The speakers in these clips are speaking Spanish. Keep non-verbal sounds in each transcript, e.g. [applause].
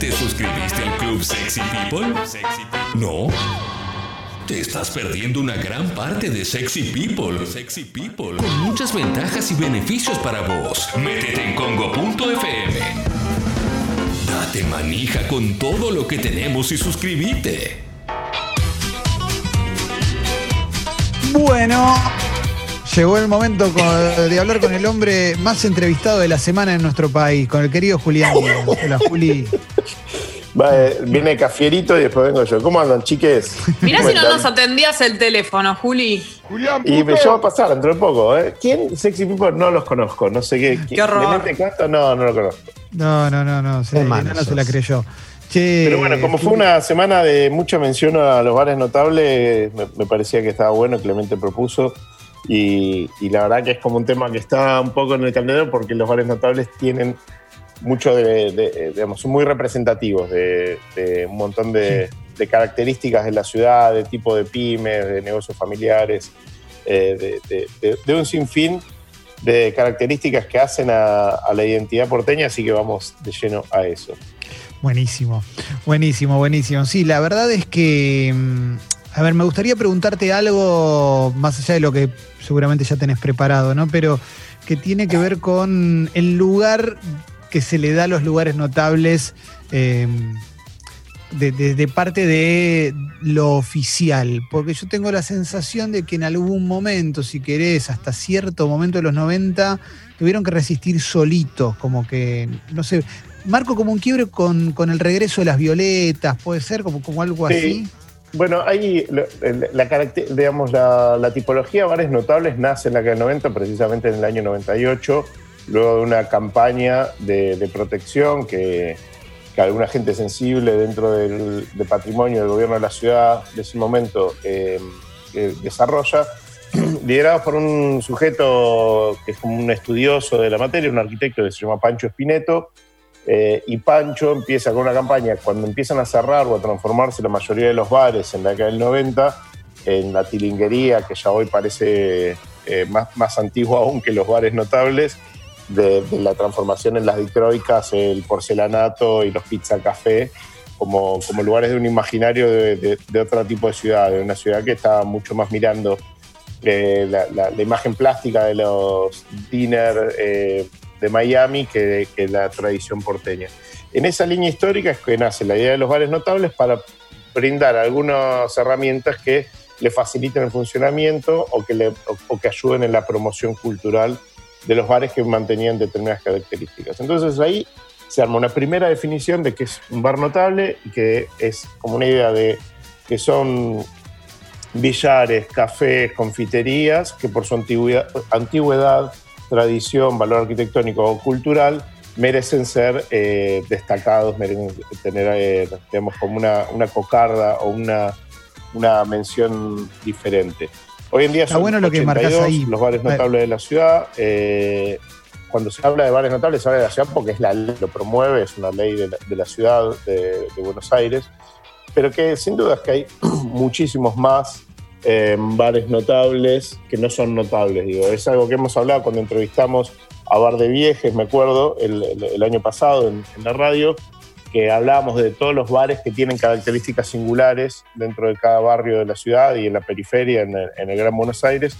¿Te suscribiste al Club Sexy People? ¿No? Te estás perdiendo una gran parte de Sexy People. Sexy People. Con muchas ventajas y beneficios para vos. Métete en congo.fm. Date manija con todo lo que tenemos y suscríbete. Bueno, llegó el momento de hablar con el hombre más entrevistado de la semana en nuestro país, con el querido Julián. Hola, Juli. Va, eh, viene Cafierito y después vengo yo. ¿Cómo andan, chiques? Mirá ¿Cómo si no están? nos atendías el teléfono, Juli. Y me lleva a pasar dentro de poco, ¿eh? ¿Quién? Sexy People no los conozco, no sé qué. Qué horror. ¿Clemente Castro? No, no lo conozco. No, no, no, no. Se, malo no se la creyó. Che, Pero bueno, como fue una semana de mucha mención a los bares notables, me, me parecía que estaba bueno, Clemente propuso. Y, y la verdad que es como un tema que está un poco en el candelo porque los bares notables tienen mucho de, de- digamos, son muy representativos de, de un montón de, de características de la ciudad, de tipo de pymes, de negocios familiares, eh, de un sinfín de características que hacen a, a la identidad porteña, así que vamos de lleno a eso. Buenísimo, buenísimo, buenísimo. Sí, la verdad es que, mm, a ver, me gustaría preguntarte algo más allá de lo que seguramente ya tenés preparado, ¿no? Pero que tiene que ver con el lugar que se le da a los lugares notables eh, de, de- de parte de lo oficial. Porque yo tengo la sensación de que en algún momento, si querés, hasta cierto momento de los 90, tuvieron que resistir solitos, como que, no sé, marco como un quiebre con, con el regreso de las violetas, puede ser como, como algo Sí. así. Bueno, hay la, la digamos, la, la tipología de bares notables nace en la década del 90, precisamente en el año 98, luego de una campaña de, protección que, que alguna gente sensible dentro del, patrimonio del gobierno de la ciudad de ese momento eh, desarrolla, [clears throat] liderado por un sujeto que es como un estudioso de la materia, un arquitecto que se llama Pancho Espineto, eh, y Pancho empieza con una campaña, cuando empiezan a cerrar o a transformarse la mayoría de los bares en la década del 90, en la tilinguería, que ya hoy parece eh, más, más antiguo aún que los bares notables, de, la transformación en las dicroicas, el porcelanato y los pizza café, como, como lugares de un imaginario de, otro tipo de ciudad, de una ciudad que está mucho más mirando eh, la, imagen plástica de los dinner eh, de Miami que, que la tradición porteña. En esa línea histórica es que nace la idea de los bares notables para brindar algunas herramientas que le faciliten el funcionamiento o que, le, o que ayuden en la promoción cultural de los bares que mantenían determinadas características. Entonces ahí se arma una primera definición de que es un bar notable y que es como una idea de que son billares, cafés, confiterías, que por su antigüedad, antigüedad tradición, valor arquitectónico o cultural, merecen ser eh, destacados, merecen tener, eh, digamos, como una, una cocarda o una, una mención diferente. Hoy en día Está son bueno lo que marcás 82 ahí. los bares notables de la ciudad. eh, cuando se habla de bares notables, se habla de la ciudad porque es la ley, lo promueve, es una ley de la, de la ciudad de, de Buenos Aires, pero que sin duda es que hay [clears throat] muchísimos más eh, bares notables que no son notables. Digo. Es algo que hemos hablado cuando entrevistamos a Bar de Viejes, me acuerdo, el, el- el año pasado en, en la radio, que hablábamos de todos los bares que tienen características singulares dentro de cada barrio de la ciudad y en la periferia, en el, en el Gran Buenos Aires,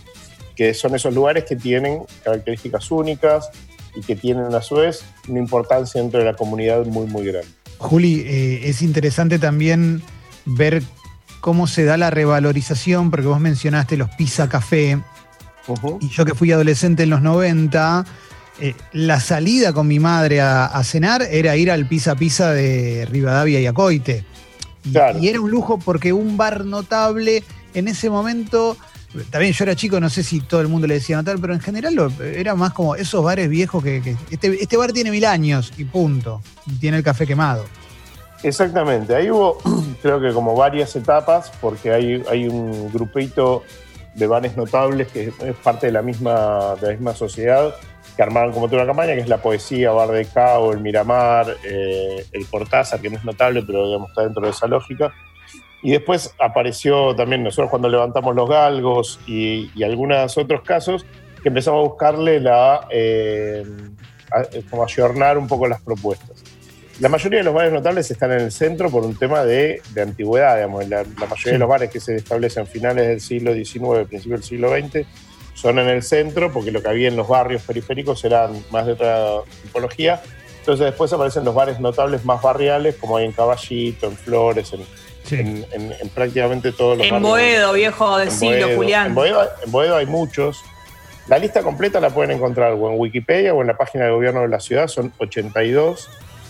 que son esos lugares que tienen características únicas y que tienen a su vez una importancia dentro de la comunidad muy, muy grande. Juli, eh, es interesante también ver cómo se da la revalorización, porque vos mencionaste los pizza café, Ujú. y yo que fui adolescente en los 90, eh, la salida con mi madre a, a cenar era ir al pizza pizza de Rivadavia y Acoite. Y, Claro. y era un lujo porque un bar notable en ese momento, también yo era chico, no sé si todo el mundo le decía notable, pero en general lo- era más como esos bares viejos que, que este, este bar tiene mil años y punto, y tiene el café quemado. Exactamente, ahí hubo [clears throat] creo que como varias etapas, porque hay, hay un grupito de bares notables que es parte de la misma, de la misma sociedad, que armaron como toda una campaña, que es la poesía, Bar de Cabo, el Miramar, eh, el Cortázar, que no es notable, pero digamos, está dentro de esa lógica. Y después apareció también nosotros cuando levantamos los galgos y, y algunos otros casos, que empezamos a buscarle la, eh, a- como ayornar un poco las propuestas. La mayoría de los bares notables están en el centro por un tema de, antigüedad, digamos. La, mayoría de los bares que se establecen finales del siglo XIX, principio del siglo XX, son en el centro porque lo que había en los barrios periféricos eran más de otra tipología. Entonces después aparecen los bares notables más barriales, como hay en Caballito, en Flores, en, prácticamente todos los en Boedo, viejo del siglo, Julián. En Boedo, en Boedo hay muchos. La lista completa la pueden encontrar o en Wikipedia o en la página del gobierno de la ciudad, son 82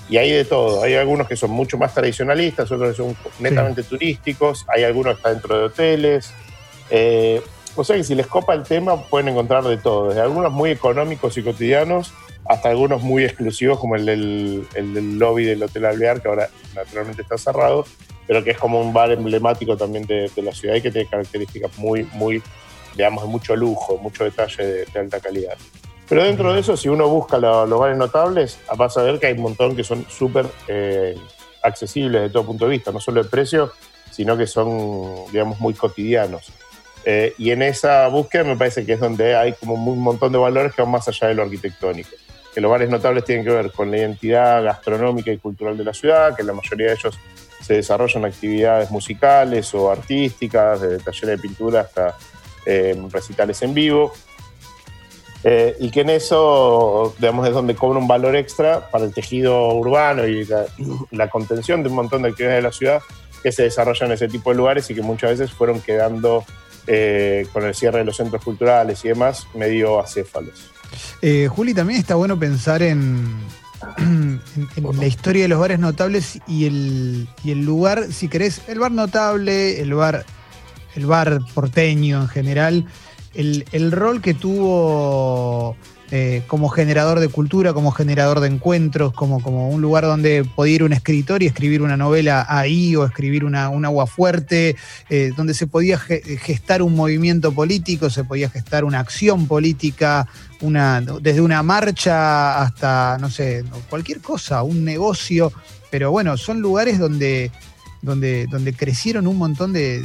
y hay de todo. Hay algunos que son mucho más tradicionalistas, otros que son netamente turísticos, hay algunos que están dentro de hoteles. Eh, o sea que si les copa el tema pueden encontrar de todo, desde algunos muy económicos y cotidianos hasta algunos muy [laughs] exclusivos como el del, lobby del Hotel Alvear, que ahora naturalmente está cerrado, pero que es como un bar emblemático también de, la ciudad y que tiene características muy, muy, digamos, de mucho lujo, mucho detalle de, alta calidad. Pero dentro de eso, si uno busca los bares notables, vas a ver que hay un montón que son súper eh, accesibles de todo punto de vista, no solo de precio, sino que son, digamos, muy cotidianos. Eh, y en esa búsqueda me parece que es donde hay como un montón de valores que van más allá de lo arquitectónico. Que los bares notables tienen que ver con la identidad gastronómica y cultural de la ciudad, que la mayoría de ellos se desarrollan actividades musicales o artísticas, desde talleres de pintura hasta eh, recitales en vivo. Eh, y que en eso, digamos, es donde cobra un valor extra para el tejido urbano y la, [clears throat] contención de un montón de actividades de la ciudad que se desarrollan en ese tipo de lugares y que muchas veces fueron quedando eh, con el cierre de los centros culturales y demás, medio acéfalos. Juli, también está bueno pensar [clears throat] en, en, la historia de los bares notables y el, y el lugar, si querés, el bar notable, el bar, el bar porteño en general, el, el rol que tuvo eh, como generador de cultura, como generador de encuentros, como, como un lugar donde podía ir un escritor y escribir una novela ahí o escribir una, un agua fuerte, eh, donde se podía gestar un movimiento político, se podía gestar una acción política, una, desde una marcha hasta, no sé, cualquier cosa, un negocio. Pero bueno, son lugares donde, donde, donde crecieron un montón de,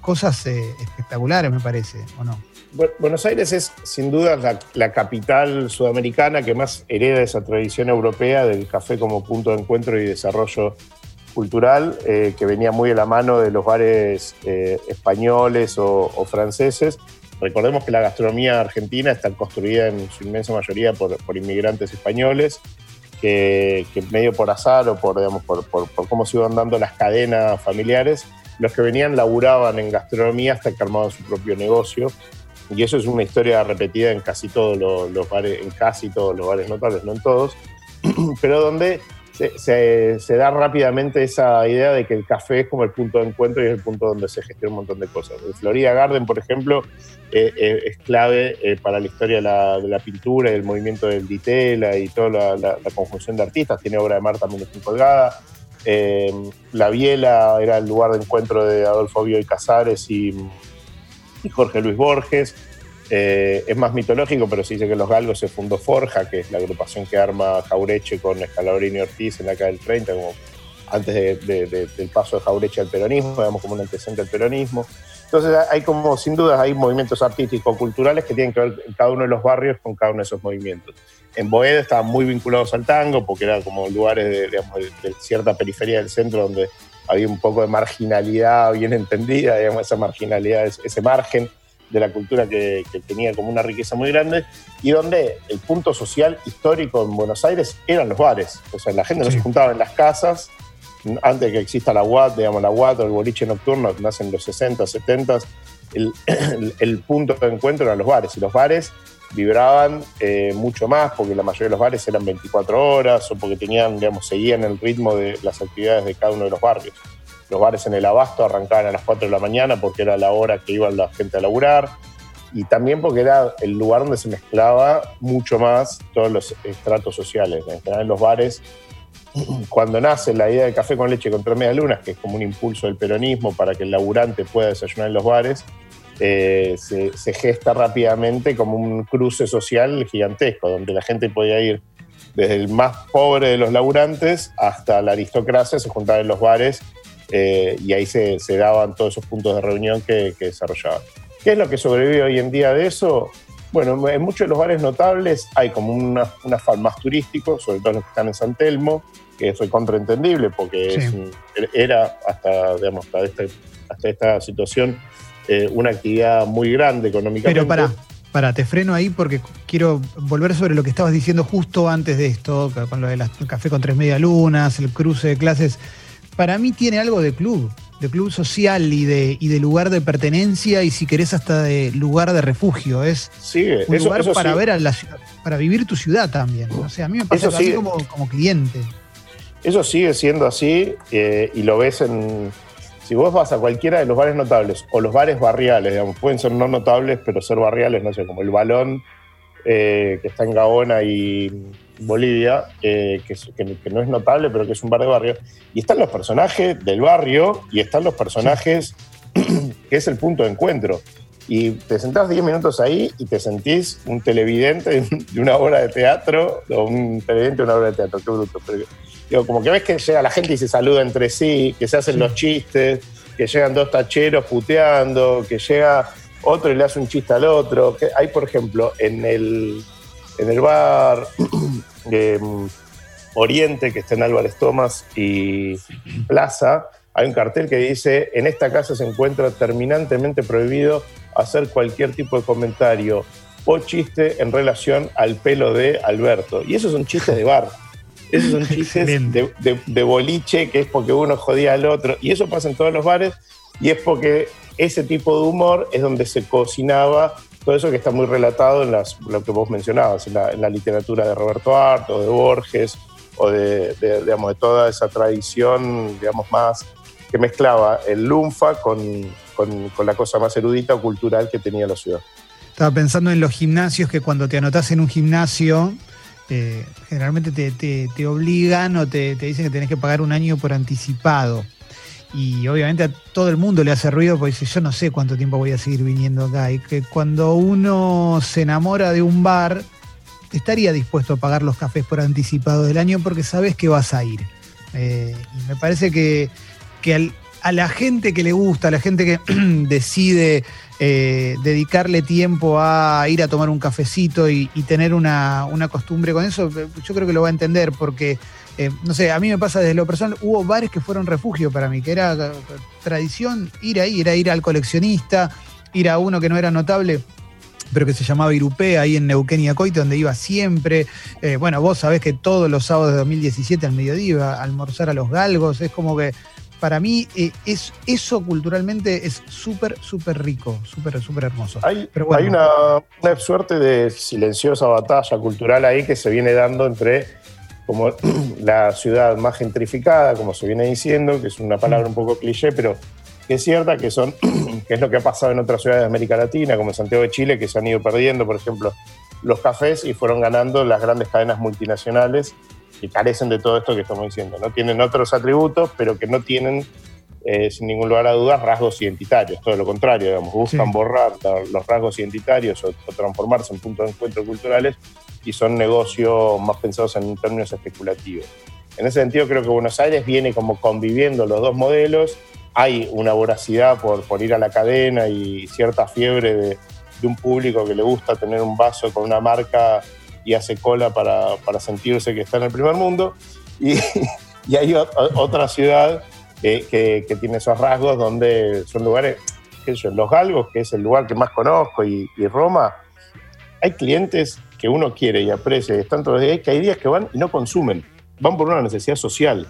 cosas eh, espectaculares, me parece, ¿o no? Buenos Aires es sin duda la, capital sudamericana que más hereda esa tradición europea del café como punto de encuentro y desarrollo cultural, eh, que venía muy de la mano de los bares eh, españoles o, franceses. Recordemos que la gastronomía argentina está construida en su inmensa mayoría por, inmigrantes españoles, que, medio por azar o por, digamos, por, por cómo se iban dando las cadenas familiares, los que venían laburaban en gastronomía hasta que armaban su propio negocio y eso es una historia repetida en casi todos los, bares, en casi todos los bares notables, no en todos, [clears throat] pero donde se, da rápidamente esa idea de que el café es como el punto de encuentro y es el punto donde se gestiona un montón de cosas. El Florida Garden, por ejemplo, eh, eh, es clave eh, para la historia de la, pintura y del movimiento del ditela y toda la, conjunción de artistas. Tiene obra de mar también de colgada. la Biela era el lugar de encuentro de Adolfo Bioy Casares y y Jorge Luis Borges. Eh, es más mitológico, pero se dice que los galgos se fundó Forja, que es la agrupación que arma Jaureche con Escalabrini Ortiz en la década del 30, como antes del paso de Jaureche al peronismo, digamos como un antecedente al peronismo. Entonces hay como, sin dudas, hay movimientos artísticos, culturales que tienen que ver en cada uno de los barrios con cada uno de esos movimientos. En Boedo estaban muy vinculados al tango, porque eran como lugares de, de cierta periferia del centro donde había un poco de marginalidad bien entendida, digamos, esa marginalidad, ese margen de la cultura que, tenía como una riqueza muy grande, y donde el punto social histórico en Buenos Aires eran los bares. O sea, la gente no se juntaba en las casas, antes de que exista la UAT, digamos, la UAT o el boliche nocturno, que nace en los 60, 70, [clears throat] el, punto de encuentro eran los bares, y los bares vibraban eh, mucho más porque la mayoría de los bares eran 24 horas o porque tenían, digamos, seguían el ritmo de las actividades de cada uno de los barrios. Los bares en el Abasto arrancaban a las 4 de la mañana porque era la hora que iba la gente a laburar y también porque era el lugar donde se mezclaba mucho más todos los estratos sociales. En general en los bares, cuando nace la idea de café con leche contra media lunas, que es como un impulso del peronismo para que el laburante pueda desayunar en los bares, eh, se, gesta rápidamente como un cruce social gigantesco, donde la gente podía ir desde el más pobre de los laburantes hasta la aristocracia, se juntaban en los bares eh, y ahí se, daban todos esos puntos de reunión que, desarrollaban. ¿Qué es lo que sobrevive hoy en día de eso? Bueno, en muchos de los bares notables hay como una, un afán más turístico, sobre todo los que están en San Telmo, que es contraentendible porque era hasta, digamos, hasta, este, hasta esta situación eh, una actividad muy grande económicamente. Pero para, para, te freno ahí porque quiero volver sobre lo que estabas diciendo justo antes de esto, con lo del café con tres media lunas, el cruce de clases. Para mí tiene algo de club, de club social y de, y de lugar de pertenencia y si querés hasta de lugar de refugio. Es un lugar para ver a la para vivir tu ciudad también. O sea, a mí me pasa así como, como cliente. Eso sigue siendo así eh, y lo ves en, si vos vas a cualquiera de los bares notables o los bares barriales, digamos, pueden ser no notables, pero ser barriales, no sé, como el Balón, eh, que está en Gaona y Bolivia, que, no es notable, pero que es un bar de barrio, y están los personajes del barrio y están los personajes [clears throat] que es el punto de encuentro. Y te sentás 10 minutos ahí y te sentís un televidente [laughs] de una obra de teatro, o un televidente de una obra de teatro, qué bruto. Pero, como que ves que llega la gente y se saluda entre sí, que se hacen los chistes, que llegan dos tacheros puteando, que llega otro y le hace un chiste al otro. Que hay, por ejemplo, en el, en el bar mm, [clears throat] Oriente, que está en Álvarez Tomás y Plaza, hay un cartel que dice, en esta casa se encuentra terminantemente prohibido hacer cualquier tipo de comentario o chiste en relación al pelo de Alberto. Y esos son chistes de bar. Esos son [laughs] chistes de, boliche, que es porque uno jodía al otro. Y eso pasa en todos los bares. Y es porque ese tipo de humor es donde se cocinaba todo eso que está muy relatado en lo que vos mencionabas, en la, literatura de Roberto Art o de Borges o de, digamos, de toda esa tradición digamos, más que mezclaba el lunfa con, la cosa más erudita o cultural que tenía la ciudad. Estaba pensando en los gimnasios, que cuando te anotás en un gimnasio, eh, generalmente te, obligan o te, dicen que tenés que pagar un año por anticipado. Y obviamente a todo el mundo le hace ruido porque dice, yo no sé cuánto tiempo voy a seguir viniendo acá. Y que cuando uno se enamora de un bar, estaría dispuesto a pagar los cafés por anticipado del año porque sabes que vas a ir. Eh, y me parece que, que a la gente que le gusta, a la gente que [clears throat] decide eh, dedicarle tiempo a ir a tomar un cafecito y, tener una, costumbre con eso, yo creo que lo va a entender porque, eh, no sé, a mí me pasa desde lo personal, hubo bares que fueron refugio para mí, que era eh, tradición ir ahí, era ir al coleccionista, ir a uno que no era notable pero que se llamaba Irupé, ahí en Neuquén y Acoite, donde iba siempre. bueno, vos sabés que todos los sábados de 2017 al mediodía iba a almorzar a los galgos, es como que para mí eh, es, eso culturalmente es súper, súper rico, súper, súper hermoso. Hay, hay una, suerte de silenciosa batalla cultural ahí que se viene dando entre como [clears throat] la ciudad más gentrificada, como se viene diciendo, que es una palabra un poco cliché, pero que es cierta, que, son, [clears throat] que es lo que ha pasado en otras ciudades de América Latina, como en Santiago de Chile, que se han ido perdiendo, por ejemplo, los cafés y fueron ganando las grandes cadenas multinacionales que carecen de todo esto que estamos diciendo. ¿no? Tienen otros atributos, pero que no tienen, eh, sin ningún lugar a dudas, rasgos identitarios. Todo lo contrario, digamos, buscan borrar los rasgos identitarios o, transformarse en puntos de encuentro culturales y son negocios más pensados en términos especulativos. En ese sentido, creo que Buenos Aires viene como conviviendo los dos modelos. Hay una voracidad por, por ir a la cadena y cierta fiebre de, de un público que le gusta tener un vaso con una marca y hace cola para, sentirse que está en el primer mundo. Y, [laughs] hay otra ciudad que, tiene esos rasgos donde son lugares, qué sé Los Galgos, que es el lugar que más conozco, y, Roma, hay clientes que uno quiere y aprecia, y están todos los días, que hay días que van y no consumen, van por una necesidad social,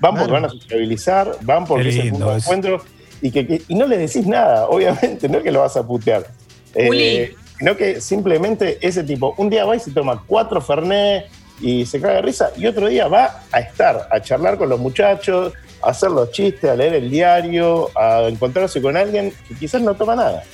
van porque van a sociabilizar, van porque es el punto de encuentro, y, que, y no le decís nada, [laughs] obviamente, no es que lo vas a putear. Eh, sino que simplemente ese tipo, un día va y se toma cuatro Fernet y se caga de risa, y otro día va a estar, a charlar con los muchachos, a hacer los chistes, a leer el diario, a encontrarse con alguien que quizás no toma nada.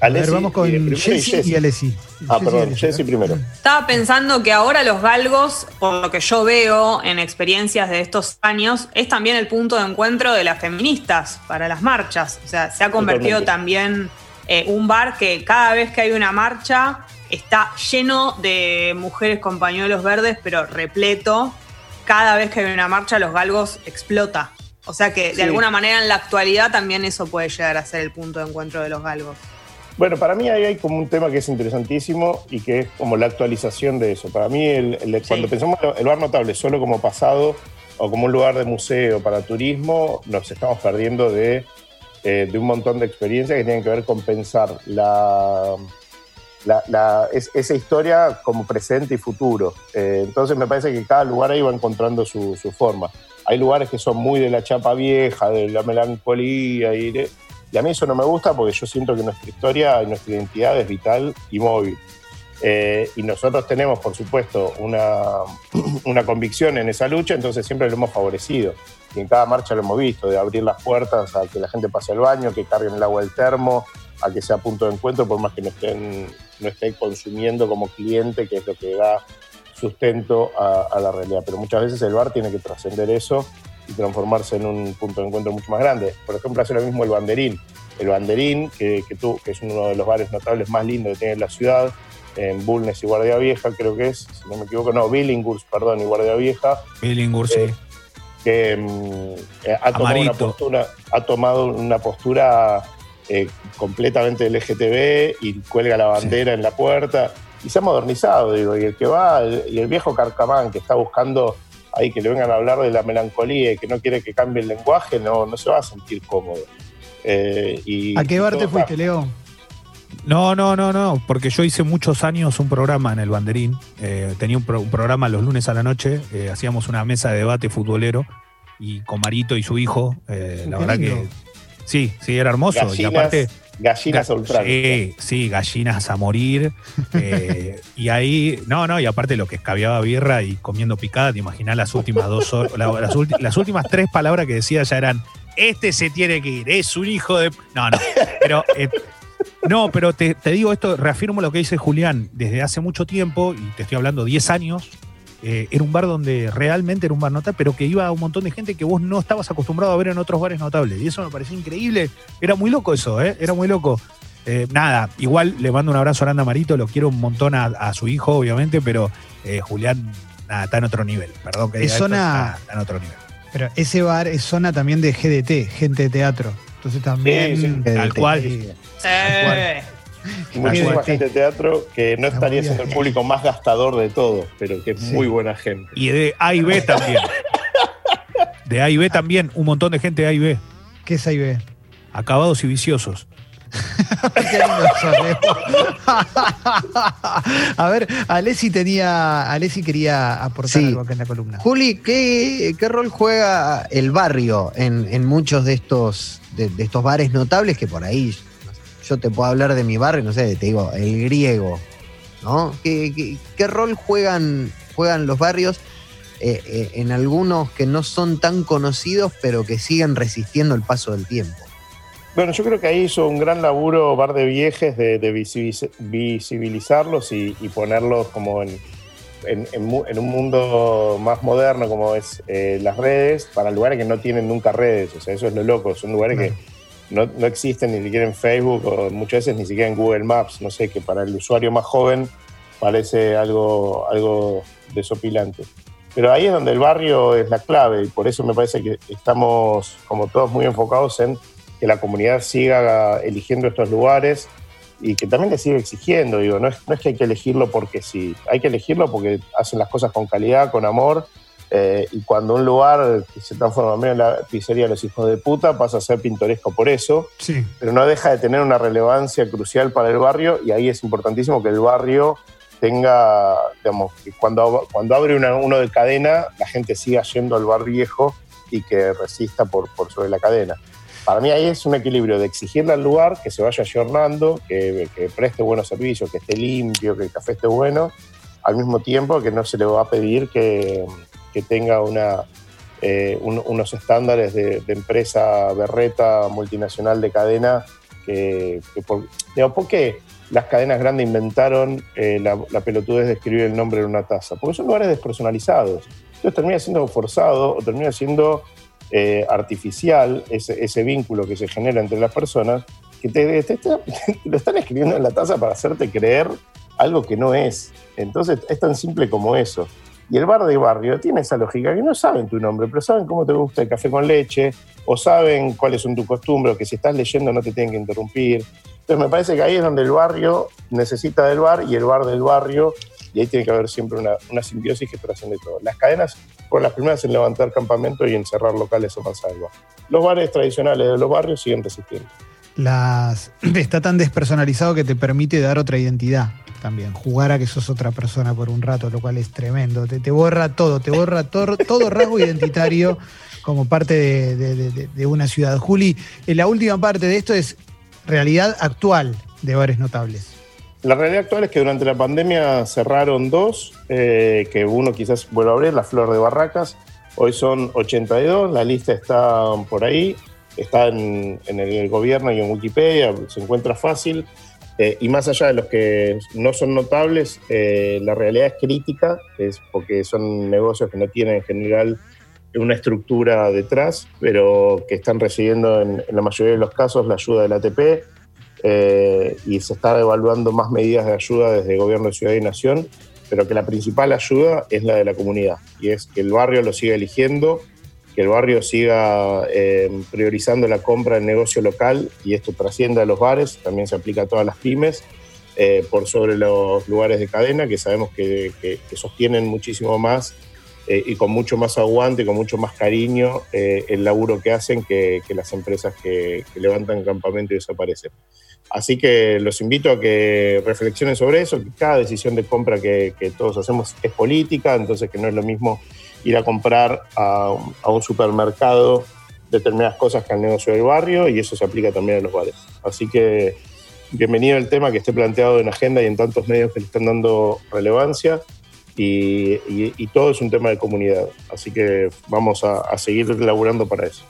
A ver, vamos con Jessy y Alessi. Ah, perdón, Jessy primero. Estaba pensando que ahora los galgos, por lo que yo veo en experiencias de estos años, es también el punto de encuentro de las feministas para las marchas. O sea, se ha convertido también eh, un bar que cada vez que hay una marcha está lleno de mujeres con pañuelos verdes, pero repleto. Cada vez que hay una marcha, los galgos explota. O sea que de alguna manera en la actualidad también eso puede llegar a ser el punto de encuentro de los galgos. Bueno, para mí ahí hay como un tema que es interesantísimo y que es como la actualización de eso. Para mí, el, cuando pensamos el bar notable solo como pasado o como un lugar de museo para turismo, nos estamos perdiendo de, eh, de un montón de experiencias que tienen que ver con pensar la, la, esa historia como presente y futuro. Eh, entonces me parece que cada lugar ahí va encontrando su, su, forma. Hay lugares que son muy de la chapa vieja, de la melancolía y de, y a mí eso no me gusta porque yo siento que nuestra historia y nuestra identidad es vital y móvil. Eh, y nosotros tenemos, por supuesto, una, [clears throat] una, convicción en esa lucha, entonces siempre lo hemos favorecido. Y en cada marcha lo hemos visto, de abrir las puertas a que la gente pase al baño, que carguen el agua del termo, a que sea punto de encuentro, por más que no estén, no estén consumiendo como cliente, que es lo que da sustento a, a la realidad. Pero muchas veces el bar tiene que trascender eso y transformarse en un punto de encuentro mucho más grande. Por ejemplo, hace lo mismo el Banderín. El Banderín, que, que, tú, que es uno de los bares notables más lindos que tiene la ciudad, en Bulnes y Guardia Vieja, creo que es, si no me equivoco, no, Billinghurst, perdón, y Guardia Vieja. Billinghurst, eh, sí. Que mm, ha, tomado una postura, ha tomado una postura eh, completamente LGTB y cuelga la bandera sí. en la puerta y se ha modernizado, digo, y el que va, y el viejo Carcamán que está buscando ahí que le vengan a hablar de la melancolía y que no quiere que cambie el lenguaje, no, no se va a sentir cómodo. Eh, y, ¿A qué bar te fuiste, Leo? No, no, no, no, porque yo hice muchos años un programa en el Banderín. Eh, tenía un, pro, un, programa los lunes a la noche, eh, hacíamos una mesa de debate futbolero y con Marito y su hijo. Eh, la verdad que sí, sí, era hermoso. Gallinas, y aparte. Gallinas ultra. Sí, sí, gallinas a morir. [laughs] eh, y ahí, no, no, y aparte lo que escabiaba birra y comiendo picada, te imaginas las últimas dos horas, las, las últimas tres palabras que decía ya eran: Este se tiene que ir, es un hijo de. No, no, pero. Eh, no, pero te, te, digo esto, reafirmo lo que dice Julián, desde hace mucho tiempo, y te estoy hablando 10 años, eh, era un bar donde realmente era un bar notable, pero que iba a un montón de gente que vos no estabas acostumbrado a ver en otros bares notables. Y eso me pareció increíble. Era muy loco eso, ¿eh? Era muy loco. Eh, nada, igual le mando un abrazo a Aranda Marito, lo quiero un montón a, a su hijo, obviamente, pero eh, Julián nada, está en otro nivel. Perdón que diga es zona, esto, está, está en otro nivel. Pero ese bar es zona también de GDT, gente de teatro. Entonces también. Sí, sí. Tal cual. Sí. Tal cual. Muchísima gente de teatro que no estaría siendo el público más gastador de todo, pero que es sí. muy buena gente. Y de A y B también. de A y B también, un montón de gente de A y B. ¿Qué es A y B? Acabados y viciosos. [laughs] Qué [laughs] a ver, Alessi tenía. Alessi quería aportar sí. algo acá en la columna. Juli, ¿qué, qué rol juega el barrio en, en muchos de estos, de, de, estos bares notables que por ahí yo te puedo hablar de mi barrio, no sé, te digo, el griego, ¿no? ¿Qué, qué, qué rol juegan, juegan los barrios eh, eh, en algunos que no son tan conocidos, pero que siguen resistiendo el paso del tiempo? Bueno, yo creo que ahí hizo un gran laburo Bar de Viejes de, de visibilizarlos y, y, ponerlos como en, en, en, en, un mundo más moderno como es eh, las redes, para lugares que no tienen nunca redes. O sea, eso es lo loco. Son lugares que no, no, existen ni siquiera en Facebook o muchas veces ni siquiera en Google Maps. No sé, que para el usuario más joven parece algo, algo desopilante. Pero ahí es donde el barrio es la clave y por eso me parece que estamos como todos muy enfocados en que la comunidad siga eligiendo estos lugares y que también le siga exigiendo. Digo, no es, no es que hay que elegirlo porque sí, hay que elegirlo porque hacen las cosas con calidad, con amor. Eh, y cuando un lugar que se transforma en la pizzería de los hijos de puta pasa a ser pintoresco por eso, sí. pero no deja de tener una relevancia crucial para el barrio y ahí es importantísimo que el barrio tenga, digamos, que cuando, cuando abre una, uno de cadena, la gente siga yendo al bar viejo y que resista por, por sobre la cadena para mí ahí es un equilibrio de exigirle al lugar que se vaya ayornando, que, que, preste buenos servicios, que esté limpio, que el café esté bueno, al mismo tiempo que no se le va a pedir que, que tenga eh, un, unos estándares de, empresa berreta multinacional de cadena, que, por, digamos, ¿por qué las cadenas grandes inventaron eh, la, la pelotudez de escribir el nombre en una taza? Porque son lugares despersonalizados. Entonces termina siendo forzado o termina siendo eh, artificial, ese, vínculo que se genera entre las personas, que te, te, te, lo están escribiendo en la taza para hacerte creer algo que no es. Entonces es tan simple como eso. Y el bar de barrio tiene esa lógica que no saben tu nombre, pero saben cómo te gusta el café con leche, o saben cuáles son tus costumbres, que si estás leyendo no te tienen que interrumpir, Entonces me parece que ahí es donde el barrio necesita del bar y el bar del barrio, y ahí tiene que haber siempre una, una simbiosis que trasciende todo. Las cadenas fueron las primeras en levantar campamentos y en cerrar locales o bar. Los bares tradicionales de los barrios siguen resistiendo. Las, [clears throat] está tan despersonalizado que te permite dar otra identidad también. Jugar a que sos otra persona por un rato, lo cual es tremendo. Te, te borra todo, te borra todo, todo rasgo identitario como parte de, de- una ciudad. Juli, eh, la última parte de esto es realidad actual de bares notables. La realidad actual es que durante la pandemia cerraron dos, eh, que uno quizás vuelva a abrir, la Flor de Barracas. Hoy son 82, la lista está por ahí, está en, el gobierno y en Wikipedia, se encuentra fácil. Eh, y más allá de los que no son notables, eh, la realidad es crítica, es porque son negocios que no tienen en general una estructura detrás, pero que están recibiendo en, la mayoría de los casos la ayuda del ATP, eh, y se está evaluando más medidas de ayuda desde el gobierno de Ciudad y Nación, pero que la principal ayuda es la de la comunidad y es que el barrio lo siga eligiendo, que el barrio siga eh, priorizando la compra del negocio local y esto trasciende a los bares, también se aplica a todas las pymes, eh, por sobre los lugares de cadena que sabemos que, que- sostienen muchísimo más eh, y con mucho más aguante, con mucho más cariño el laburo que hacen que, que las empresas que, levantan campamento y desaparecen. Así que los invito a que reflexionen sobre eso, que cada decisión de compra que todos hacemos es política, entonces que no es lo mismo ir a comprar a, un- supermercado determinadas cosas que al negocio del barrio y eso se aplica también a los bares. Así que bienvenido el tema que esté planteado en agenda y en tantos medios que le están dando relevancia y todo es un tema de comunidad. Así que vamos a, a seguir laburando para eso.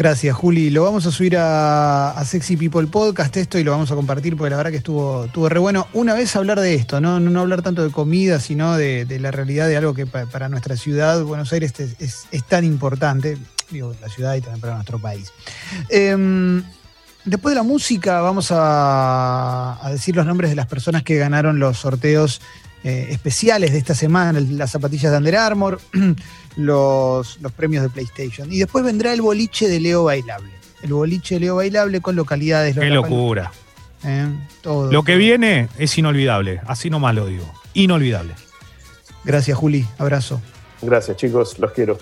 Gracias, Juli. Lo vamos a subir a, Sexy People Podcast esto y lo vamos a compartir porque la verdad que estuvo, estuvo re bueno. Una vez hablar de esto, no, hablar tanto de comida, sino de, la realidad de algo que pa- para nuestra ciudad, Buenos Aires, es, tan importante. Digo, la ciudad y también para nuestro país. Em, después de la música, vamos a, decir los nombres de las personas que ganaron los sorteos eh, especiales de esta semana, las zapatillas de Under Armour, [clears throat] los, los premios de PlayStation. Y después vendrá el boliche de Leo Bailable. El boliche de Leo Bailable con localidades Qué locura. Eh, todo. Lo que viene es inolvidable, así nomás lo digo. Inolvidable. Gracias, Juli. Abrazo. Gracias chicos, los quiero.